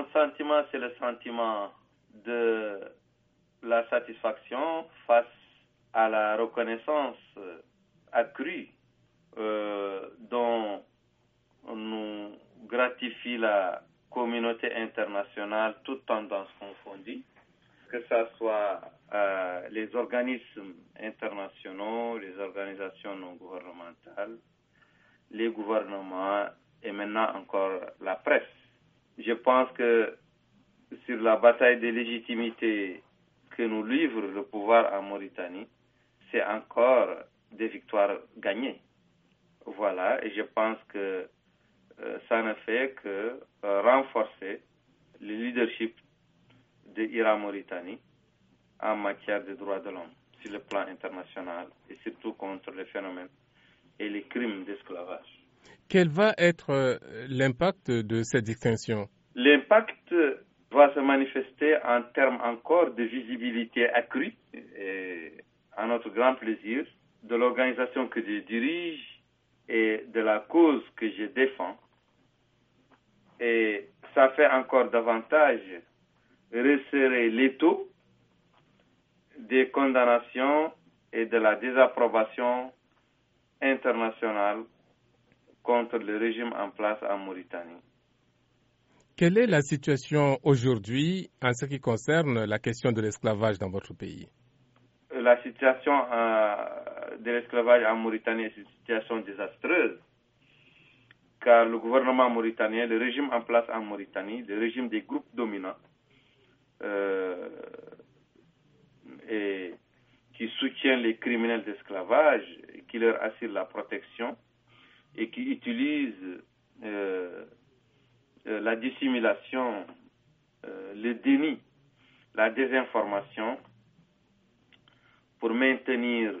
mon sentiment, c'est le sentiment de la satisfaction face à la reconnaissance accrue euh, dont nous gratifie la communauté internationale, toutes tendances confondues, que ce soit euh, les organismes internationaux, les organisations non gouvernementales, les gouvernements et maintenant encore la presse. Je pense que sur la bataille de légitimité que nous livre le pouvoir en Mauritanie, c'est encore des victoires gagnées. Voilà, et je pense que euh, ça ne fait que euh, renforcer le leadership de l'Iran-Mauritanie en matière de droits de l'homme sur le plan international et surtout contre les phénomènes et les crimes d'esclavage. Quel va être euh, l'impact de cette distinction L'impact va se manifester en termes encore de visibilité accrue à notre grand plaisir de l'organisation que je dirige et de la cause que je défends. Et ça fait encore davantage resserrer l'étau des condamnations et de la désapprobation internationale contre le régime en place en Mauritanie. Quelle est la situation aujourd'hui en ce qui concerne la question de l'esclavage dans votre pays? La situation euh, de l'esclavage en Mauritanie est une situation désastreuse, car le gouvernement mauritanien, le régime en place en Mauritanie, le régime des groupes dominants, euh, et qui soutient les criminels d'esclavage, qui leur assure la protection et qui utilise euh, euh, la dissimulation, euh, le déni, la désinformation pour maintenir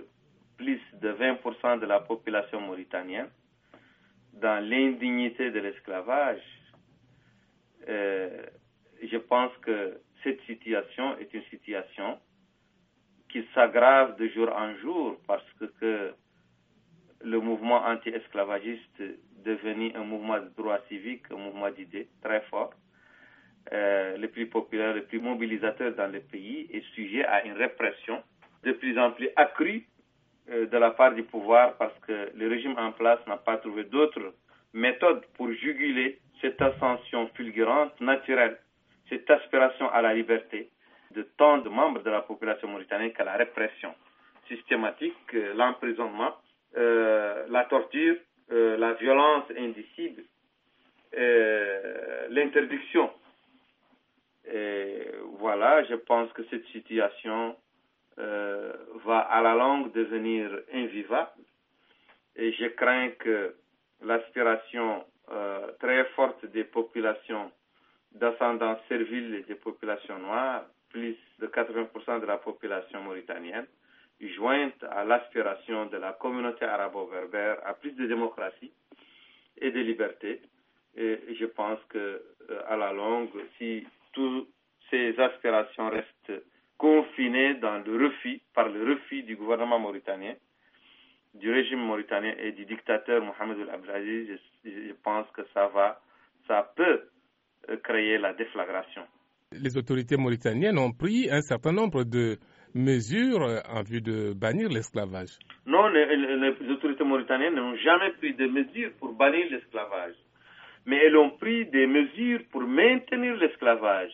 plus de 20% de la population mauritanienne dans l'indignité de l'esclavage, je pense que cette situation est une situation qui s'aggrave de jour en jour parce que le mouvement anti-esclavagiste devenu un mouvement de droit civique, un mouvement d'idées très fort, euh, le plus populaire, le plus mobilisateur dans le pays, est sujet à une répression de plus en plus accrue euh, de la part du pouvoir parce que le régime en place n'a pas trouvé d'autres méthodes pour juguler cette ascension fulgurante, naturelle, cette aspiration à la liberté de tant de membres de la population mauritanienne qu'à la répression systématique, euh, l'emprisonnement, la torture, euh, la violence indicible, euh, l'interdiction. Et voilà, je pense que cette situation euh, va à la longue devenir invivable. Et je crains que l'aspiration très forte des populations d'ascendance servile et des populations noires, plus de 80% de la population mauritanienne, jointe à l'aspiration de la communauté arabo-berbère à plus de démocratie et de liberté. Et je pense que euh, à la longue, si toutes ces aspirations restent confinées par le refus du gouvernement mauritanien, du régime mauritanien et du dictateur Mohamed El Abdelaziz, je, pense que ça va, ça peut euh, créer la déflagration. Les autorités mauritaniennes ont pris un certain nombre de mesures en vue de bannir l'esclavage. Non, les, autorités mauritaniennes n'ont jamais pris de mesures pour bannir l'esclavage, mais elles ont pris des mesures pour maintenir l'esclavage.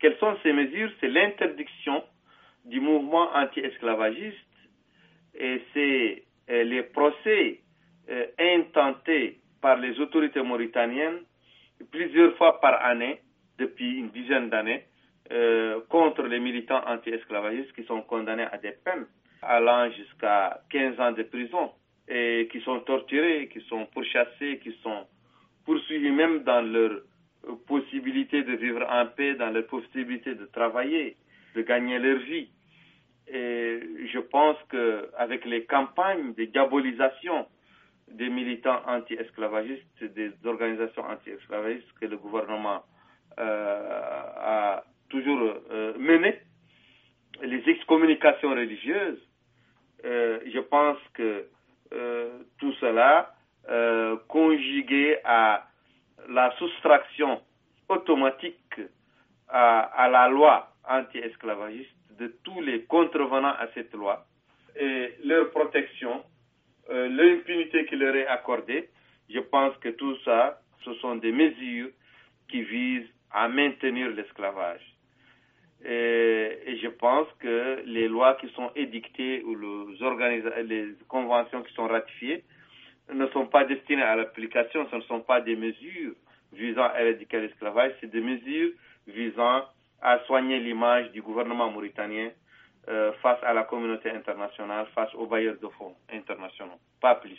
Quelles sont ces mesures? C'est l'interdiction du mouvement anti-esclavagiste et c'est euh, les procès euh, intentés par les autorités mauritaniennes plusieurs fois par année depuis une dizaine d'années euh, contre les militants anti-esclavagistes qui sont condamnés à des peines allant jusqu'à 15 ans de prison et qui sont torturés, qui sont pourchassés, qui sont poursuivis même dans leur possibilité de vivre en paix, dans leur possibilité de travailler, de gagner leur vie. Et je pense qu'avec les campagnes de diabolisation des militants anti-esclavagistes, des organisations anti-esclavagistes que le gouvernement euh, a toujours euh, mené, les excommunications religieuses, euh, je pense que euh, tout cela, conjugué à la soustraction automatique à, la loi anti-esclavagiste de tous les contrevenants à cette loi et leur protection, l'impunité qui leur est accordée. Je pense que tout ça, ce sont des mesures qui visent à maintenir l'esclavage. Et, je pense que les lois qui sont édictées ou les, les conventions qui sont ratifiées ne sont pas destinées à l'application, ce ne sont pas des mesures visant à éradiquer l'esclavage, c'est des mesures visant à soigner l'image du gouvernement mauritanien euh, face à la communauté internationale, face aux bailleurs de fonds internationaux, pas plus.